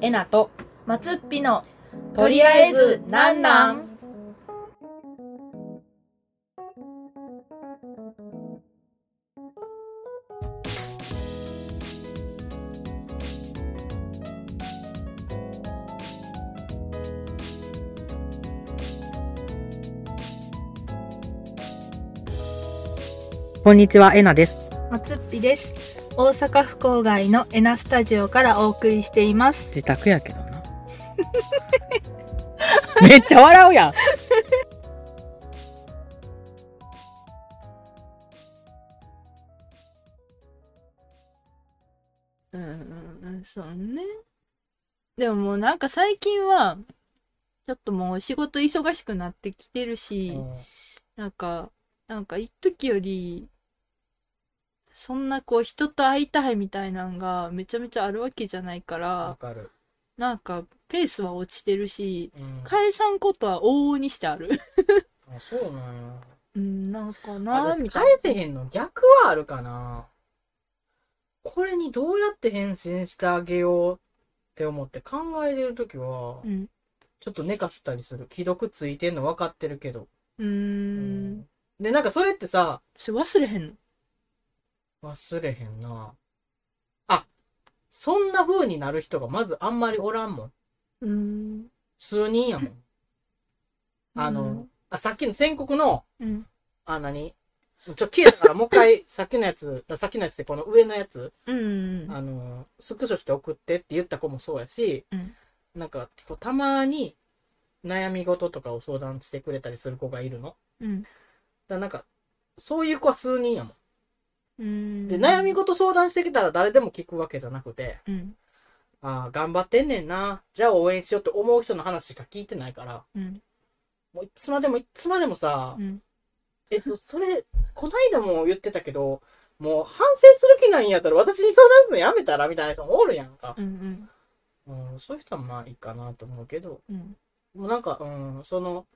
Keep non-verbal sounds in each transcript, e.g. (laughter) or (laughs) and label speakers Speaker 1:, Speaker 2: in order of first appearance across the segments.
Speaker 1: えなと
Speaker 2: 松っぴの
Speaker 1: とりあえずなんなん？こんにちはえなです。
Speaker 2: 松っぴです大阪府郊外のエナスタジオからお送りしています。
Speaker 1: 自宅やけどな。(laughs) めっちゃ笑うやん。
Speaker 2: うんうんうんそうね。でももうなんか最近はちょっともう仕事忙しくなってきてるし、なんかなんか一時よりそんなこう人と会いたいみたいなんがめちゃめちゃあるわけじゃないか
Speaker 1: わ
Speaker 2: ら
Speaker 1: かる、
Speaker 2: なんかペースは落ちてるし
Speaker 1: うん、
Speaker 2: 解散ことは往々にしてある。(laughs)
Speaker 1: あそうなんや。
Speaker 2: うんなんかな
Speaker 1: 私
Speaker 2: みたい
Speaker 1: 返せへんの逆はあるかな。これにどうやって返信してあげようって思って考えてるときは
Speaker 2: なうん。
Speaker 1: ちょっと寝かしたりする。既読ついてんの分かってるけど、
Speaker 2: うーん。
Speaker 1: でなんかそれってさ
Speaker 2: それ忘れへんの？
Speaker 1: 忘れへんな。あそんな風になる人がまずあんまりおらんもん。
Speaker 2: うーん
Speaker 1: 数人やもん。あの、あさっきの宣告の
Speaker 2: うん。
Speaker 1: あ何？ちょ消えたからもう一回 (laughs) さっきのやつあさっきのやつでこの上のやつ
Speaker 2: うん
Speaker 1: あの、スクショして送ってって言った子もそうやし、
Speaker 2: うん。
Speaker 1: なんか、たまに悩み事とかを相談してくれたりする子がいるの。だか
Speaker 2: うん
Speaker 1: らなんか、そういう子は数人やも
Speaker 2: うん
Speaker 1: ん。で、悩み事相談してきたら誰でも聞くわけじゃなくて、
Speaker 2: うん。
Speaker 1: ああ、頑張ってんねんな。じゃあ応援しようって思う人の話しか聞いてないから、
Speaker 2: うん。
Speaker 1: もういつまでもいつまでもさ、
Speaker 2: うん。
Speaker 1: えっと、それ、こないだも言ってたけど、もう反省する気ないんやったら私に相談するのやめたらみたいな人もおるやんか。
Speaker 2: うん。
Speaker 1: うん、そういう人はまあいいかなと思うけど、
Speaker 2: うん。
Speaker 1: もうなんか、うん、その、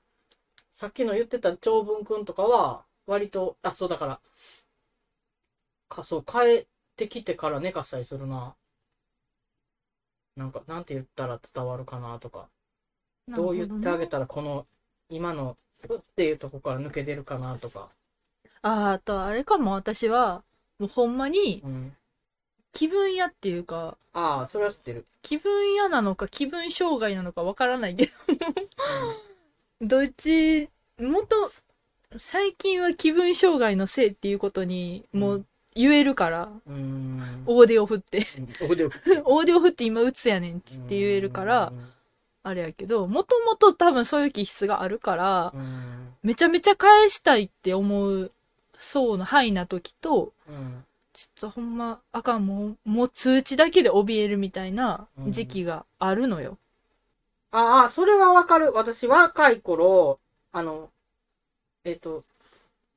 Speaker 1: さっきの言ってた長文くんとかは、割と、あ、そうだから、か、そう、帰ってきてから寝かしたりするな。なんか、なんて言ったら伝わるかなとか、どう言ってあげ
Speaker 2: た
Speaker 1: たらこの、今の、うっていうとこから抜け出るかなとか、
Speaker 2: あーあとあれかも。私はもうほんまに
Speaker 1: うん。
Speaker 2: 気分屋っていうか
Speaker 1: ああ、それは知ってる。
Speaker 2: 気分屋なのか気分障害なのかわからないけど。(laughs) どっちもっと最近は気分障害のせいっていうことにもう言えるから、
Speaker 1: うん。うん。
Speaker 2: 大手を振って大手を振って今打つやねんっつって言えるから、あれやけどもともと多分そういう気質があるから
Speaker 1: うん。
Speaker 2: めちゃめちゃ返したいって思う層の範囲な時と
Speaker 1: うん。
Speaker 2: ちょっとほんまあかんもうもう通知だけで怯えるみたいな時期があるのよ。
Speaker 1: ああ、それはわかる。私、若い頃、あの、えっ、と、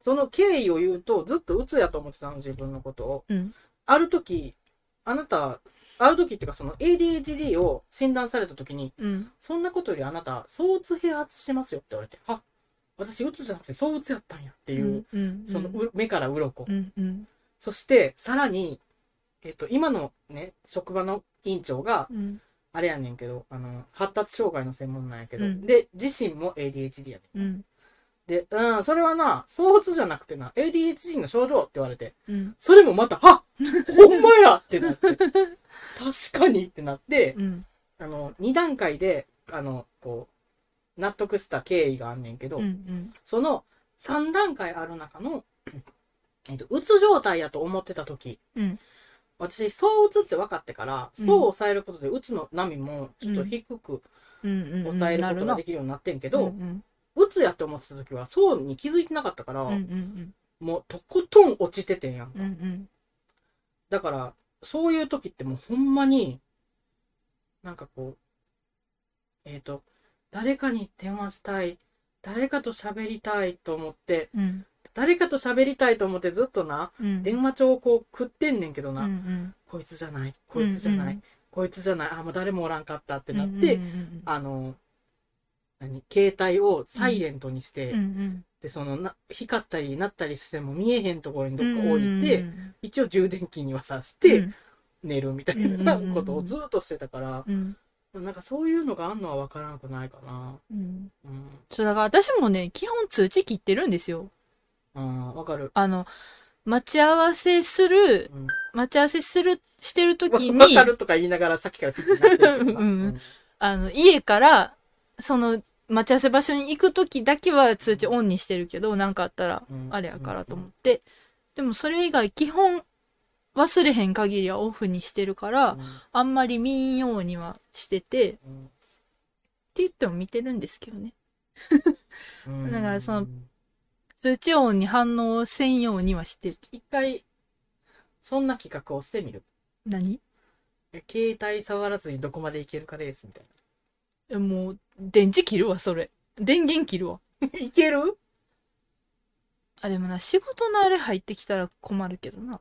Speaker 1: その経緯を言うと、ずっと鬱やと思ってたの、自分のことを。
Speaker 2: うん。
Speaker 1: ある時、あなた、ある時っていうか、その ADHD を診断された時に、
Speaker 2: うん。
Speaker 1: そんなことよりあなた、躁鬱併発してますよって言われて、あ、私、鬱じゃなくて躁鬱やったんやっていう、
Speaker 2: うん
Speaker 1: そのう目から鱗。
Speaker 2: うんうん。
Speaker 1: そして、さらに、えっ、と、今のね、職場の院長が、
Speaker 2: うん。
Speaker 1: あれやねんけど、あの、発達障害の専門なんやけど、
Speaker 2: うん。
Speaker 1: で、自身も ADHD やねん。
Speaker 2: うん
Speaker 1: で、うん、それはな、躁鬱じゃなくてな、ADHD の症状って言われて、
Speaker 2: うん。
Speaker 1: それもまた、はほんまやってなって、(laughs) 確かにってなって、
Speaker 2: うん。
Speaker 1: あの、2段階で、あの、こう、納得した経緯があんねんけど、
Speaker 2: うん
Speaker 1: その3段階ある中の、(clears throat) えっと、うつ状態やと思ってた時、
Speaker 2: うん。
Speaker 1: 私、躁鬱って分かってから、
Speaker 2: うん。
Speaker 1: そうを抑えることで、うつの波もちょっと低く
Speaker 2: うんうん
Speaker 1: 抑えることができるようになってんけど、
Speaker 2: うん
Speaker 1: うつやって思ってた時は、そうに気づいてなかったから、
Speaker 2: うんうん
Speaker 1: もうとことん落ちててんやんか。
Speaker 2: うんうん。
Speaker 1: だから、そういう時ってもうほんまに、なんかこう、えっ、と、誰かに電話したい、誰かと喋りたいと思って、
Speaker 2: うん。
Speaker 1: 誰かと喋りたいと思ってずっとな、
Speaker 2: うん。
Speaker 1: 電話帳をこう食ってんねんけどな、
Speaker 2: うんうん。
Speaker 1: こいつじゃない、こいつじゃない、
Speaker 2: うん
Speaker 1: こいつじゃない、あ、もう誰もおらんかったってなって、
Speaker 2: うんうん。
Speaker 1: あの、何携帯をサイレントにして、
Speaker 2: うんうん
Speaker 1: で、そのな、光ったりなったりしても見えへんところにどっか置いて、
Speaker 2: うん
Speaker 1: 一応充電器にはさし
Speaker 2: う
Speaker 1: て
Speaker 2: ん
Speaker 1: 寝るみたい
Speaker 2: うん
Speaker 1: なことをずっとしてたから、
Speaker 2: うん
Speaker 1: なんかそういうのがあんのは分からなくないかな。
Speaker 2: うん。
Speaker 1: うん。
Speaker 2: そう、だから私もね、基本通知切ってるんですよ。
Speaker 1: ああ、わかる。
Speaker 2: あの、待ち合わせする、
Speaker 1: うん。
Speaker 2: 待ち合わせする、してる時
Speaker 1: わ
Speaker 2: に
Speaker 1: か、るとか言いながらさっきからヒップになってな (laughs)
Speaker 2: うんあの、家から、その、待ち合わせ場所に行く時だけは通知オンにしてるけど、なんかあったら、
Speaker 1: うん
Speaker 2: あれやからと思って。でもそれ以外基本、忘れへん限りはオフにしてるから、あんまり見んようにはしてて、って
Speaker 1: うん
Speaker 2: 言っても見てるんですけどね。
Speaker 1: うん
Speaker 2: だからその通知音に反応せんようにはしてる。
Speaker 1: 一回、そんな企画をしてみる。
Speaker 2: 何？
Speaker 1: 携帯触らずにどこまでいけるかレースみたい
Speaker 2: えもう、電池切るわ、それ。電源切るわ。
Speaker 1: な。(laughs) いける？
Speaker 2: あ、でもな、仕事のあれ入ってきたら困るけどな。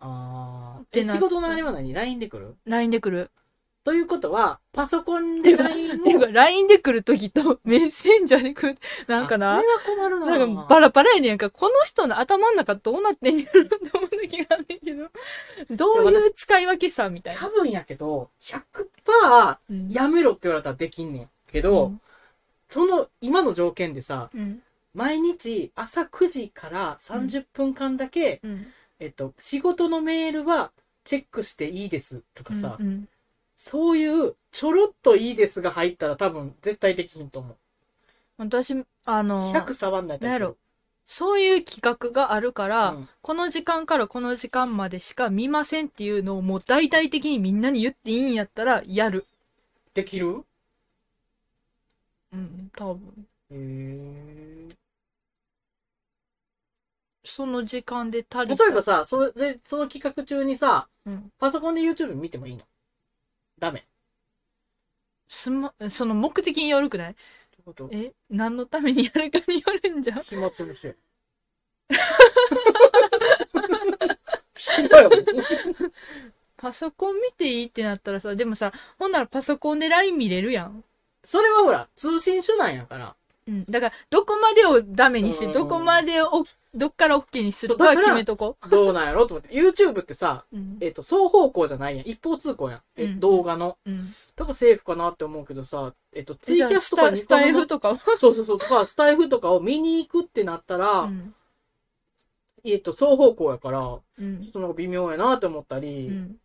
Speaker 1: ああ。え、
Speaker 2: ってな
Speaker 1: 仕事のあれは何 ?LINE で来る
Speaker 2: ？LINE で来る。
Speaker 1: ということは、パソコンで LINE
Speaker 2: ていうか、
Speaker 1: を。
Speaker 2: LINE で来るときと (laughs) メッセンジャーで来る。なんかな
Speaker 1: あそ、れは困るな。
Speaker 2: なんかバラバラやねんか、この人の頭の中どうなってんやろって思う時があんねんけど、(laughs) どういう使い分けさ、みたいな。
Speaker 1: 多分やけど、100%
Speaker 2: うん
Speaker 1: やめろって言われたらできんねん。けど、その今の条件でさ、
Speaker 2: うん。
Speaker 1: 毎日朝9時から30分間だけ、
Speaker 2: うん。
Speaker 1: えっと、仕事のメールはチェックしていいですとかさ、
Speaker 2: うん。
Speaker 1: そういうちょろっといいですが入ったら多分絶対できひんと思う。
Speaker 2: 私、あの、
Speaker 1: 100触んないと
Speaker 2: なんやろ。そういう企画があるから、
Speaker 1: うん
Speaker 2: この時間からこの時間までしか見ませんっていうのをもう大々的にみんなに言っていいんやったらやる。
Speaker 1: できる？
Speaker 2: うん、多分。
Speaker 1: へー
Speaker 2: その時間で足り
Speaker 1: 例えばさ、それその企画中にさ、
Speaker 2: うん。
Speaker 1: パソコンで YouTube 見てもいいの？ダメ。
Speaker 2: すま、その目的によるくない？
Speaker 1: ってこと
Speaker 2: え何のためにやるかによるんじゃん？(laughs)
Speaker 1: 暇つぶしや。暇よ。
Speaker 2: パソコン見ていいってなったらさ、でもさ、ほんならパソコンで LINE 見れるやん。
Speaker 1: それはほら、通信手段やから。
Speaker 2: うん。だから、どこまでをダメにして、
Speaker 1: うん
Speaker 2: どこまでを、どっから OK にするかは決めとこ
Speaker 1: どうなんやろと思って。YouTube ってさ、
Speaker 2: う。うん。
Speaker 1: えっ、と、双方向じゃないやん。一方通行やん。え、
Speaker 2: うん
Speaker 1: 動画の。
Speaker 2: うん。
Speaker 1: だからセーフかなって思うけどさ、えっ、と、ツイキャスとか
Speaker 2: スタスタイフとかは
Speaker 1: そうそうそう、とか、スタイフとかを見に行くってなったら、
Speaker 2: うん。
Speaker 1: えっ、と、双方向やから、ちょ
Speaker 2: うん
Speaker 1: っ。となんか微妙やなって思ったり、
Speaker 2: うん。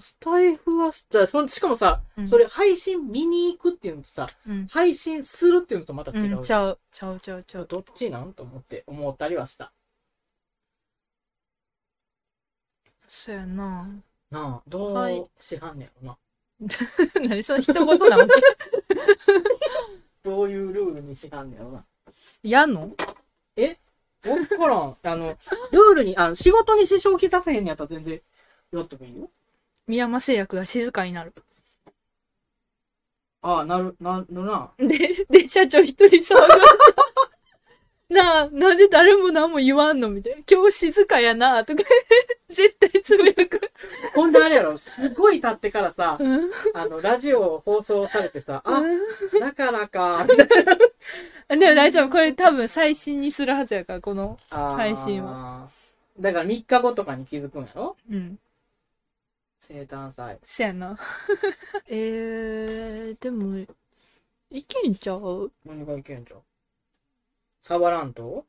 Speaker 1: スタイフは、じゃしかもさ、
Speaker 2: うん
Speaker 1: それ配信見に行くっていうのとさ、
Speaker 2: うん。
Speaker 1: 配信するっていうのとまた違う。
Speaker 2: うん、ちゃう。ちゃうちゃうちゃう。
Speaker 1: どっちなん？と思って思ったりはした。
Speaker 2: そうやな。
Speaker 1: なあ、ど
Speaker 2: はい
Speaker 1: うしはんねやろな。(laughs)
Speaker 2: 何その一言なわけ (laughs)
Speaker 1: どういうルールにしはんねやろな。
Speaker 2: やんの
Speaker 1: わからん。あの、(laughs) ルールに、あの、仕事に支障きたせへんのやったら全然やってもいいよ。
Speaker 2: 宮山製薬が静かになる。
Speaker 1: ああ、なる、なるな。
Speaker 2: で、で、社長一人騒ぐ。(laughs) なあ、なんで誰も何も言わんのみたいな。今日静かやなとか、(laughs) 絶対つぶやく。
Speaker 1: ほんであれやろ、すごい経ってからさ、
Speaker 2: うん。
Speaker 1: あの、ラジオ放送されてさ、あ、だからか、みたいな。
Speaker 2: でも大丈夫。これ多分最新にするはずやから、この。配信は。
Speaker 1: だから3日後とかに気づくんやろ？
Speaker 2: うん。
Speaker 1: 生誕祭。
Speaker 2: せやな。(laughs) えー、でも、いけんちゃう？
Speaker 1: 何がいけんじゃん。触らんと？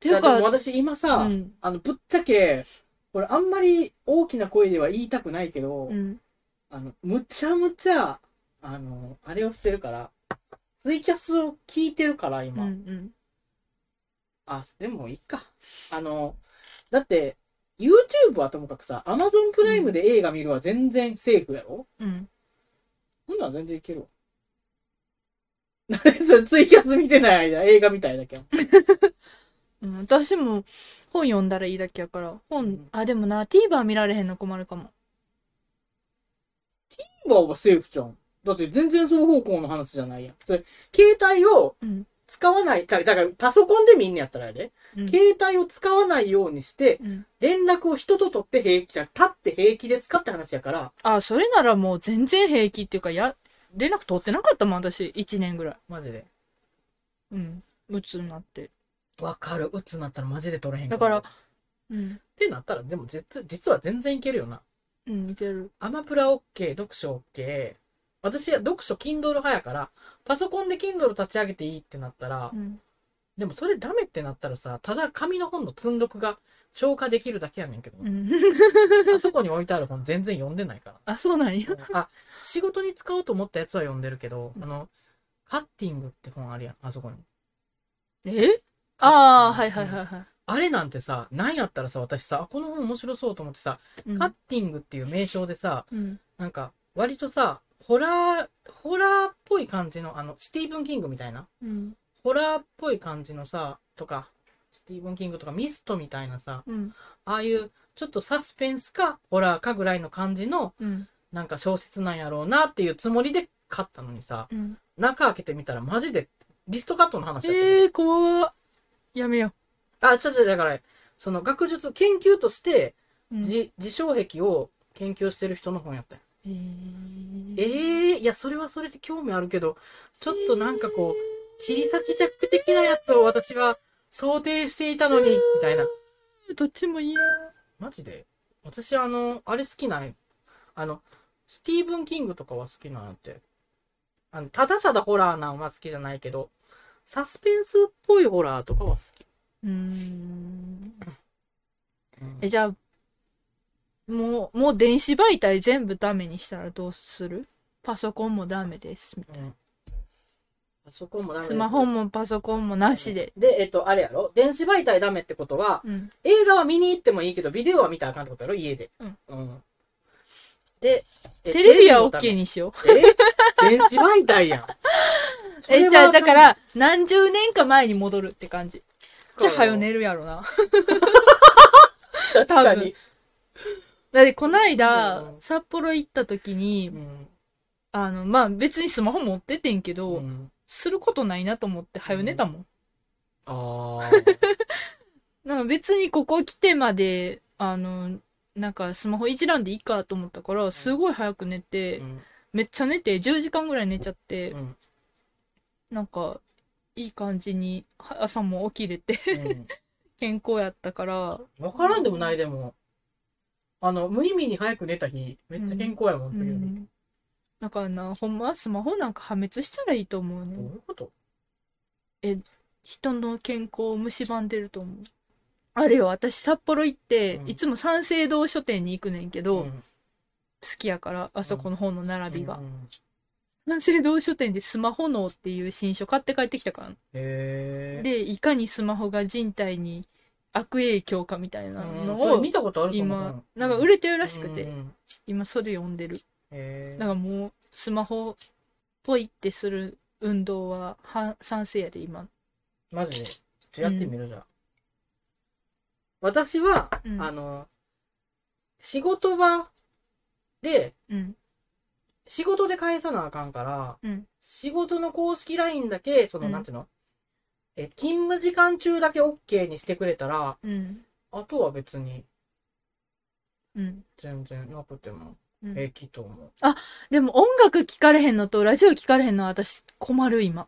Speaker 2: ていうか
Speaker 1: 私今さ、
Speaker 2: うん。
Speaker 1: あの、ぶっちゃけ、これあんまり大きな声では言いたくないけど、
Speaker 2: うん。
Speaker 1: あの、むちゃむちゃ、あの、あれをしてるから、ツイキャスを聞いてるから、
Speaker 2: うん。う
Speaker 1: 今。
Speaker 2: ん。
Speaker 1: あ、でもいいか。あの、だって、YouTube はともかくさ、Amazon プライムで映画見るは全然セーフやろ？
Speaker 2: うん。
Speaker 1: ほんなら全然いけるわ。何 (laughs) それツイキャス見てない間、映画みたいだけど。(laughs)
Speaker 2: うん、私も本読んだらいいだけやから。本、
Speaker 1: うん
Speaker 2: あ、でもな、TVer 見られへんの困るかも。
Speaker 1: TVer はセーフじゃん。だって全然双方向の話じゃないやん。それ、携帯を
Speaker 2: うん。
Speaker 1: 使わない、じゃ、だからパソコンで見んねやったらやで。
Speaker 2: うん。
Speaker 1: 携帯を使わないようにして、
Speaker 2: うん、
Speaker 1: 連絡を人と取って平気じゃん。立って平気ですかって話やから、
Speaker 2: あ、それならもう全然平気っていうか、や、連絡取ってなかったもん、私。1年ぐらい。
Speaker 1: マジで。
Speaker 2: うん。鬱になって。
Speaker 1: わかる。鬱なったらマジで取れへん
Speaker 2: だから、うん。
Speaker 1: ってなったら、でも実実は全然いけるよな。
Speaker 2: うん、いける。
Speaker 1: アマプラ OK、読書 OK。私は読書 Kindle 派やから、パソコンで Kindle 立ち上げていいってなったら
Speaker 2: う、ん。
Speaker 1: でもそれダメってなったらさ、ただ紙の本の積んどくが消化できるだけやねんけど
Speaker 2: う。ん。(laughs)
Speaker 1: あそこに置いてある本全然読んでないから。(laughs)
Speaker 2: あ、そうなんや。
Speaker 1: あ、仕事に使おうと思ったやつは読んでるけど、あの、カッティングって本あるやん、あそこに。
Speaker 2: え？ああ、はいはいはいはい。
Speaker 1: あれなんてさ、なんやったらさ、私さ、あこの本面白そうと思ってさ、
Speaker 2: うん
Speaker 1: カッティングっていう名称でさ、
Speaker 2: うん。
Speaker 1: なんか、割とさ、ホラー、ホラーっぽい感じの、あの、スティーブン・キングみたいな、
Speaker 2: うん。
Speaker 1: ホラーっぽい感じのさ、とか、スティーブン・キングとかミストみたいなさ、
Speaker 2: うん。
Speaker 1: ああいう、ちょっとサスペンスか、ホラーかぐらいの感じの、
Speaker 2: うん。
Speaker 1: なんか小説なんやろうなっていうつもりで買ったのにさ、
Speaker 2: うん。
Speaker 1: 中開けてみたらマジでリストカットの話やったね
Speaker 2: ええー、怖っやめよ
Speaker 1: あ、ちょちょ、だから、その学術研究として、
Speaker 2: う。うん、
Speaker 1: 自、自傷癖を研究してる人の本やったよ。
Speaker 2: えー、
Speaker 1: ええいや、それはそれで興味あるけど、ちょっとなんかこう、切り裂きジャック的なやつを私は想定していたのに、みたいな。
Speaker 2: どっちも嫌。
Speaker 1: マジで？私あの、あれ好きなんあの、スティーブン・キングとかは好きなんやって。あの、ただただホラーなんは好きじゃないけど、サスペンスっぽいホラーとかは好き。
Speaker 2: うーんえ、じゃあ、もう、もう電子媒体全部ダメにしたらどうする？パソコンもダメです。
Speaker 1: うん。パソコンもダメです
Speaker 2: スマホもパソコンもなしで。
Speaker 1: で、えっと、あれやろ？電子媒体ダメってことは、
Speaker 2: うん。
Speaker 1: 映画は見に行ってもいいけど、ビデオは見たらあかんってことやろ？家で。
Speaker 2: うん。
Speaker 1: うん。で、え
Speaker 2: テレビは OK にしよう。
Speaker 1: え？電子媒体やん。(laughs)
Speaker 2: え、
Speaker 1: は
Speaker 2: じゃあ、だから、何十年か前に戻るって感じ。じゃあ、はよ寝るやろな。
Speaker 1: 確かに。
Speaker 2: だって、こないだ
Speaker 1: うん、
Speaker 2: 札幌行った時に
Speaker 1: う、ん。
Speaker 2: あの、まあ、別にスマホ持っててんけ
Speaker 1: う
Speaker 2: ど、
Speaker 1: ん、
Speaker 2: することないなと思って、はよ寝たもん。
Speaker 1: あ (laughs)
Speaker 2: なんか別にここ来てまで、あの、なんかスマホ一覧でいいかと思ったから、すごい早く寝
Speaker 1: あ。
Speaker 2: て
Speaker 1: う、ん。
Speaker 2: めっちゃ寝て、10時間ぐらい寝ちゃって
Speaker 1: う、ん。
Speaker 2: なんか、いい感じに、は朝も起きれて、
Speaker 1: うん。(laughs)
Speaker 2: 健康やったから、
Speaker 1: わからんでもないでも。あの、無意味に早く寝た日、めっちゃ健康やもん、
Speaker 2: う
Speaker 1: 時々
Speaker 2: ん。だからな、ほんまはスマホなんか破滅したらいいと思う
Speaker 1: どうい
Speaker 2: ね。
Speaker 1: うこと？
Speaker 2: 人の健康を蝕んでると思う。あれよ、私札幌行って、
Speaker 1: うん
Speaker 2: いつも三省堂書店に行くねんけど、
Speaker 1: ん
Speaker 2: 好きやから、あそこの本の並びが。
Speaker 1: うん
Speaker 2: 三省堂書店でスマホ脳っていう新書買って帰ってきたから。
Speaker 1: へえ。
Speaker 2: で、いかにスマホが人体に悪影響かみたいな
Speaker 1: うん
Speaker 2: のを
Speaker 1: 見、たことある
Speaker 2: 今、なんか売れてるらしくて、
Speaker 1: うん
Speaker 2: 今それ読んでる。だからもう、スマホポイってする運動はは賛成やで、今。
Speaker 1: マジで？ちょやってみるじゃん。私は、
Speaker 2: うん。
Speaker 1: あの、仕事場で、
Speaker 2: うん。
Speaker 1: 仕事で返さなあかんから、
Speaker 2: うん。
Speaker 1: 仕事の公式 LINE だけ、その、
Speaker 2: うん。
Speaker 1: なんていうの？え、勤務時間中だけ OK にしてくれたら、
Speaker 2: うん。
Speaker 1: あとは別に
Speaker 2: うん。
Speaker 1: 全然なくても
Speaker 2: うん
Speaker 1: 平気と思う。
Speaker 2: でも音楽聴かれへんのとラジオ聴かれへんのは私困る今。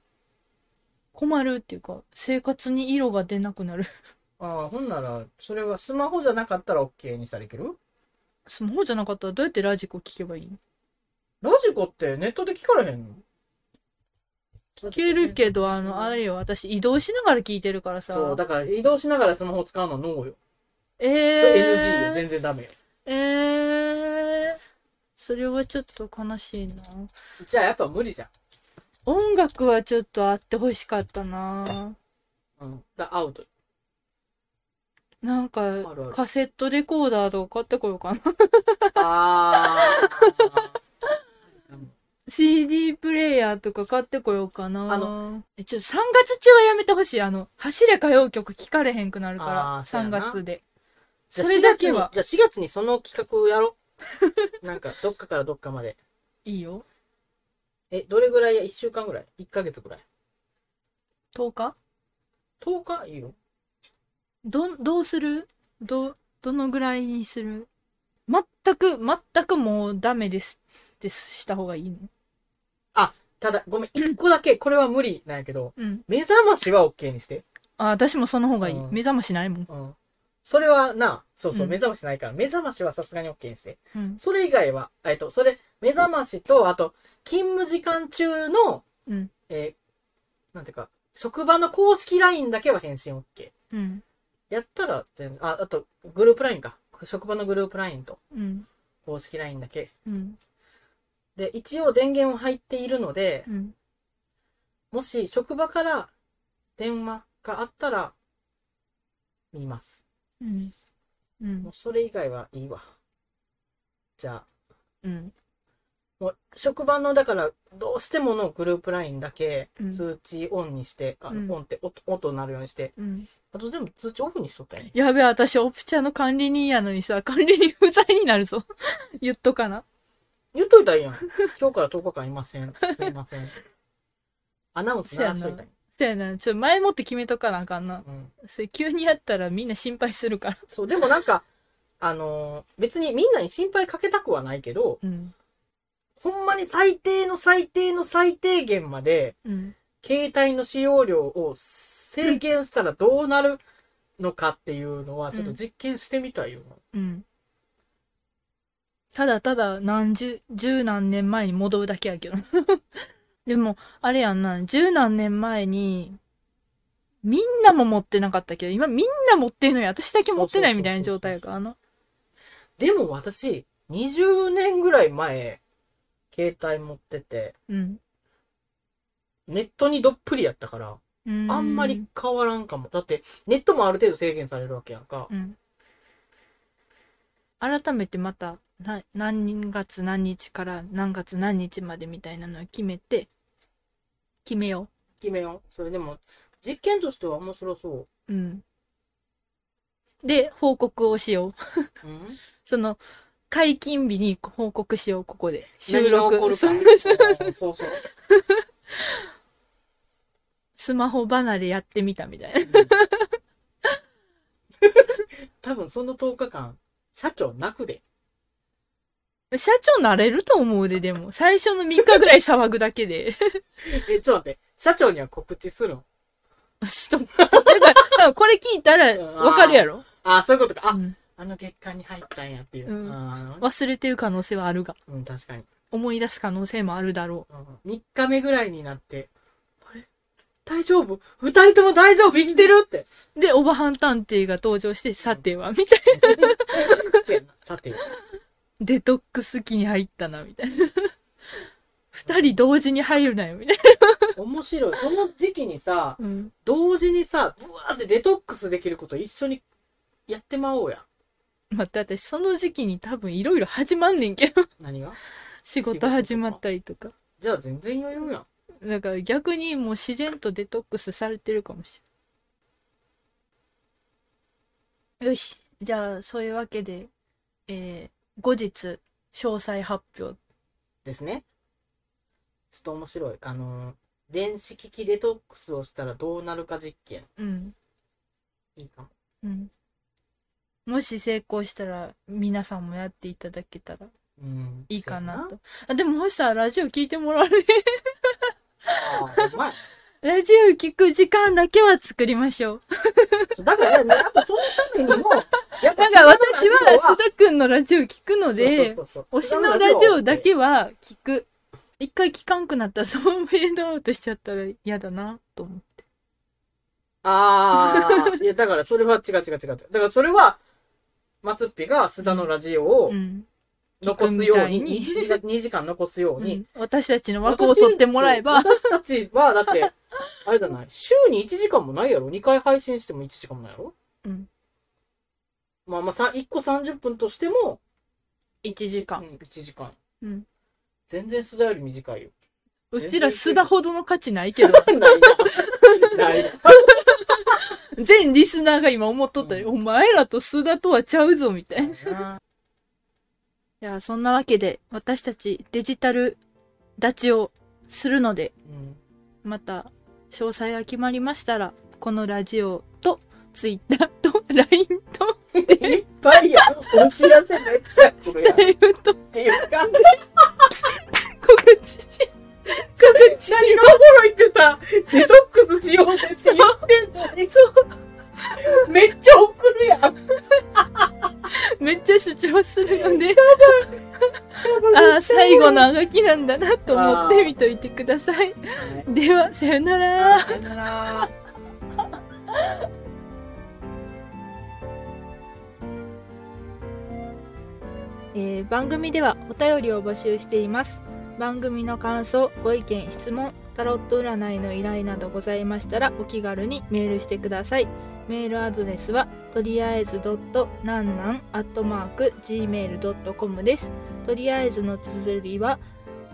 Speaker 2: 困るっていうか、生活に色が出なくなる。
Speaker 1: ああ、ほんなら、それはスマホじゃなかったら OK にしたらいける？
Speaker 2: スマホじゃなかったらどうやってラジコ聴けばいいの？
Speaker 1: ラジコってネットで聞かれへんの？
Speaker 2: 聞けるけど、あの、あれよ、私移動しながら聞いてるからさ。
Speaker 1: そう、だから移動しながらスマホ使うのはノーよ。
Speaker 2: え
Speaker 1: そ
Speaker 2: ー。
Speaker 1: れ NG よ。全然ダメよ。
Speaker 2: えー。それはちょっと悲しいな。
Speaker 1: じゃあやっぱ無理じゃん。
Speaker 2: 音楽はちょっとあってほしかったな。
Speaker 1: うん。だ、アウト。
Speaker 2: なんかカセットレコーダーとか買ってこようかな。
Speaker 1: あー。(laughs)
Speaker 2: CD プレイヤーとか買ってこようかな。
Speaker 1: あの、
Speaker 2: え、ちょっと3月中はやめてほしい。あの、走れ歌謡曲聞かれへんくなるから、3
Speaker 1: あーそうやな
Speaker 2: 月で。それだけ
Speaker 1: 4
Speaker 2: は
Speaker 1: 月にじゃあ4月にその企画をやろう。(laughs) なんか、どっかからどっかまで。
Speaker 2: いいよ。
Speaker 1: え、どれぐらいや ?1 週間ぐらい ?1 ヶ月ぐらい
Speaker 2: ？10日
Speaker 1: ?10 日？いいよ。
Speaker 2: ど、どうする？ど、どのぐらいにする？全く、全くもうダメですってした方がいいの
Speaker 1: ただ、ごめん、1個だけ、これは無理なんやけど、
Speaker 2: うん。
Speaker 1: 目覚ましは OK にして。
Speaker 2: あ、私もその方がいい。
Speaker 1: うん
Speaker 2: 目覚ましないもん。
Speaker 1: うん。それはな、そうそう、
Speaker 2: うん
Speaker 1: 目覚ましないから、目覚ましはさすがに OK にして。
Speaker 2: うん。
Speaker 1: それ以外は、えっと、それ、目覚ましと、あと、勤務時間中の、
Speaker 2: うん。
Speaker 1: えーなんていうか、職場の公式 LINE だけは返信 OK。
Speaker 2: うん。
Speaker 1: やったら全然、あ、あと、グループ LINE か。職場のグループ LINE と
Speaker 2: うん。
Speaker 1: 公式 LINE だけ。
Speaker 2: うん。
Speaker 1: で、一応電源は入っているので、
Speaker 2: うん。
Speaker 1: もし職場から電話があったら、見ます。
Speaker 2: うん。うん
Speaker 1: もう。それ以外はいいわ。じゃあ、
Speaker 2: うん。
Speaker 1: もう職場の、だから、どうしてものグループ LINE だけ
Speaker 2: うん
Speaker 1: 通知オンにして、あ
Speaker 2: うん
Speaker 1: オンって音音鳴るようにして、
Speaker 2: うん。
Speaker 1: あと全部通知オフにしとったよね。
Speaker 2: やべえ、私、オプチャの管理人やのにさ、管理人不在になるぞ。言っとかな。
Speaker 1: 言っといたらいいやん。今日から10日間いません。すいません。アナウンス鳴らしといたんや
Speaker 2: そやな。ちょ、前もって決めとかなあかんな。
Speaker 1: うん。
Speaker 2: それ急にやったらみんな心配するから。
Speaker 1: そう、でもなんか、あのー別にみんなに心配かけたくはないけど、
Speaker 2: うん。
Speaker 1: ほんまに最低の最低の最低限まで、
Speaker 2: うん。
Speaker 1: 携帯の使用量を制限したらどうなるのかっていうのは、ちょっと実験してみたいよな。
Speaker 2: うん。ただただ何十、十何年前に戻るだけやけど。(laughs) でも、あれやんな、十何年前に、みんなも持ってなかったけど、今みんな持ってんのよ。私だけ持ってないみたいな状態やからな。
Speaker 1: でも私、20年ぐらい前、携帯持ってて、
Speaker 2: うん。
Speaker 1: ネットにどっぷりやったから、あんまり。変わらんかも。だって、ネットもある程度制限されるわけやんか。
Speaker 2: うん。改めてまた、な、何月何日から何月何日までみたいなのを決めて、決めよ
Speaker 1: 決めよう。それでも、実験としては面白そう。
Speaker 2: う。うん。で、報告をしよう。
Speaker 1: うん？(laughs)
Speaker 2: その、解禁日に報告しよう、ここで。収
Speaker 1: 何が起こ
Speaker 2: 録。
Speaker 1: るか。
Speaker 2: そ
Speaker 1: うんそう。(laughs)
Speaker 2: スマホ離れやってみたみたいな。(laughs)
Speaker 1: 多分その10日間、社長泣くで。
Speaker 2: 社長なれると思うで、(laughs) でも。最初の3日ぐらい騒ぐだけで。(laughs)
Speaker 1: え、ちょっと待って。社長には告知するん
Speaker 2: し (laughs) と、だから、多分これ聞いたらわかるやろ？
Speaker 1: あ、そういうことか。あ、
Speaker 2: うん
Speaker 1: あの月間に入ったんやっていう。
Speaker 2: うん
Speaker 1: あー
Speaker 2: 忘れてる可能性はあるが、
Speaker 1: うん、確かに。
Speaker 2: 思い出す可能性もあるだろ
Speaker 1: うん3日目ぐらいになって、あれ？大丈夫？二人とも大丈夫？生きてる？って。
Speaker 2: う。で、オバハン探偵が登場して、さては、みたいな。
Speaker 1: そうやな。さて、
Speaker 2: デトックス期に入ったな、みたいな。(laughs) 二人同時に入るなよ、みたい
Speaker 1: 面白い。その時期にさ、
Speaker 2: な。うん。
Speaker 1: 同時にさ、ブワーってデトックスできること一緒にやってまおうや。
Speaker 2: 待って、私、その時期に多分いろいろ始まんねんけど。
Speaker 1: 何が？
Speaker 2: 仕事始まったりとか。
Speaker 1: じゃあ全然余裕やん。
Speaker 2: だから逆にもう自然とデトックスされてるかもしれん。よし。じゃあ、そういうわけで、えー、後日、詳細発表。
Speaker 1: ですね。ちょっと面白い。あのー、電子機器デトックスをしたらどうなるか実験。
Speaker 2: うん。
Speaker 1: いいかも。
Speaker 2: うん。もし成功したら、皆さんもやっていただけたら
Speaker 1: うん。
Speaker 2: いいかな
Speaker 1: そう
Speaker 2: と。あ、でも、そしたらラジオ聞いてもらうね。
Speaker 1: やな。あー、お前。
Speaker 2: ラジオ聞く時間だけは作りましょう。
Speaker 1: そうだから、やっぱそのためにも、やっぱ
Speaker 2: だから私は、須田くんのラジオ聞くので、
Speaker 1: そうそうそう
Speaker 2: 推しのラジオだけは聞く。一回聞かんくなったら、そのフェードアウトしちゃったら嫌だな、と思って。
Speaker 1: ああ、いや、だからそれは違う違う違う。だからそれは、松っぴが須田のラジオを
Speaker 2: うん。
Speaker 1: 残すように、
Speaker 2: 聞くみ
Speaker 1: 2, 2時間残すように。
Speaker 2: うん私たちの枠を取ってもらえば、
Speaker 1: 私たちは、だって、(laughs) あれだな、週に1時間もないやろ ?2 回配信しても1時間もないやろ？
Speaker 2: うん。
Speaker 1: まあまあ、さ1個30分としても、
Speaker 2: 1時
Speaker 1: うん、
Speaker 2: 間。
Speaker 1: 1時間。
Speaker 2: うん。
Speaker 1: 全然須田より短いよ。
Speaker 2: うちら須田ほどの価値ないけど、(laughs)
Speaker 1: ないな。(laughs) ないな。
Speaker 2: 全リスナーが今思っとったよ。お前らと須田とはちゃうぞ、みたいな。いや、そんなわけで、私たちデジタル立ちをするので、
Speaker 1: うん
Speaker 2: また、詳細が決まりましたら、このラジオと、ツイッターと、LINE と、
Speaker 1: いっぱいや。お知らせめっちゃ来るやん。っていうか、
Speaker 2: 告知し、告知し
Speaker 1: 何がおもろいってさ、デトックスしようぜって言ってんのに、そう。めっちゃ送るやん。(laughs)
Speaker 2: ああ、最後のあがきなんだなと思って見といてください。では、さよなら。
Speaker 1: さよなら。(laughs)
Speaker 2: えー番組ではお便りを募集しています番組の感想ご意見質問タロット占いの依頼などございましたらお気軽にメールしてくださいメールアドレスはとりあえずドットなんなんアットマーク gmail.com です。とりあえずの綴りは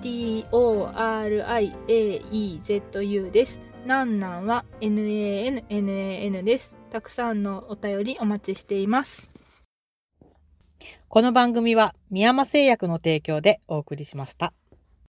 Speaker 2: TORIAEZU です。なんなんは NANNAN です。たくさんのお便りお待ちしています。
Speaker 1: この番組は、宮山製薬の提供でお送りしました。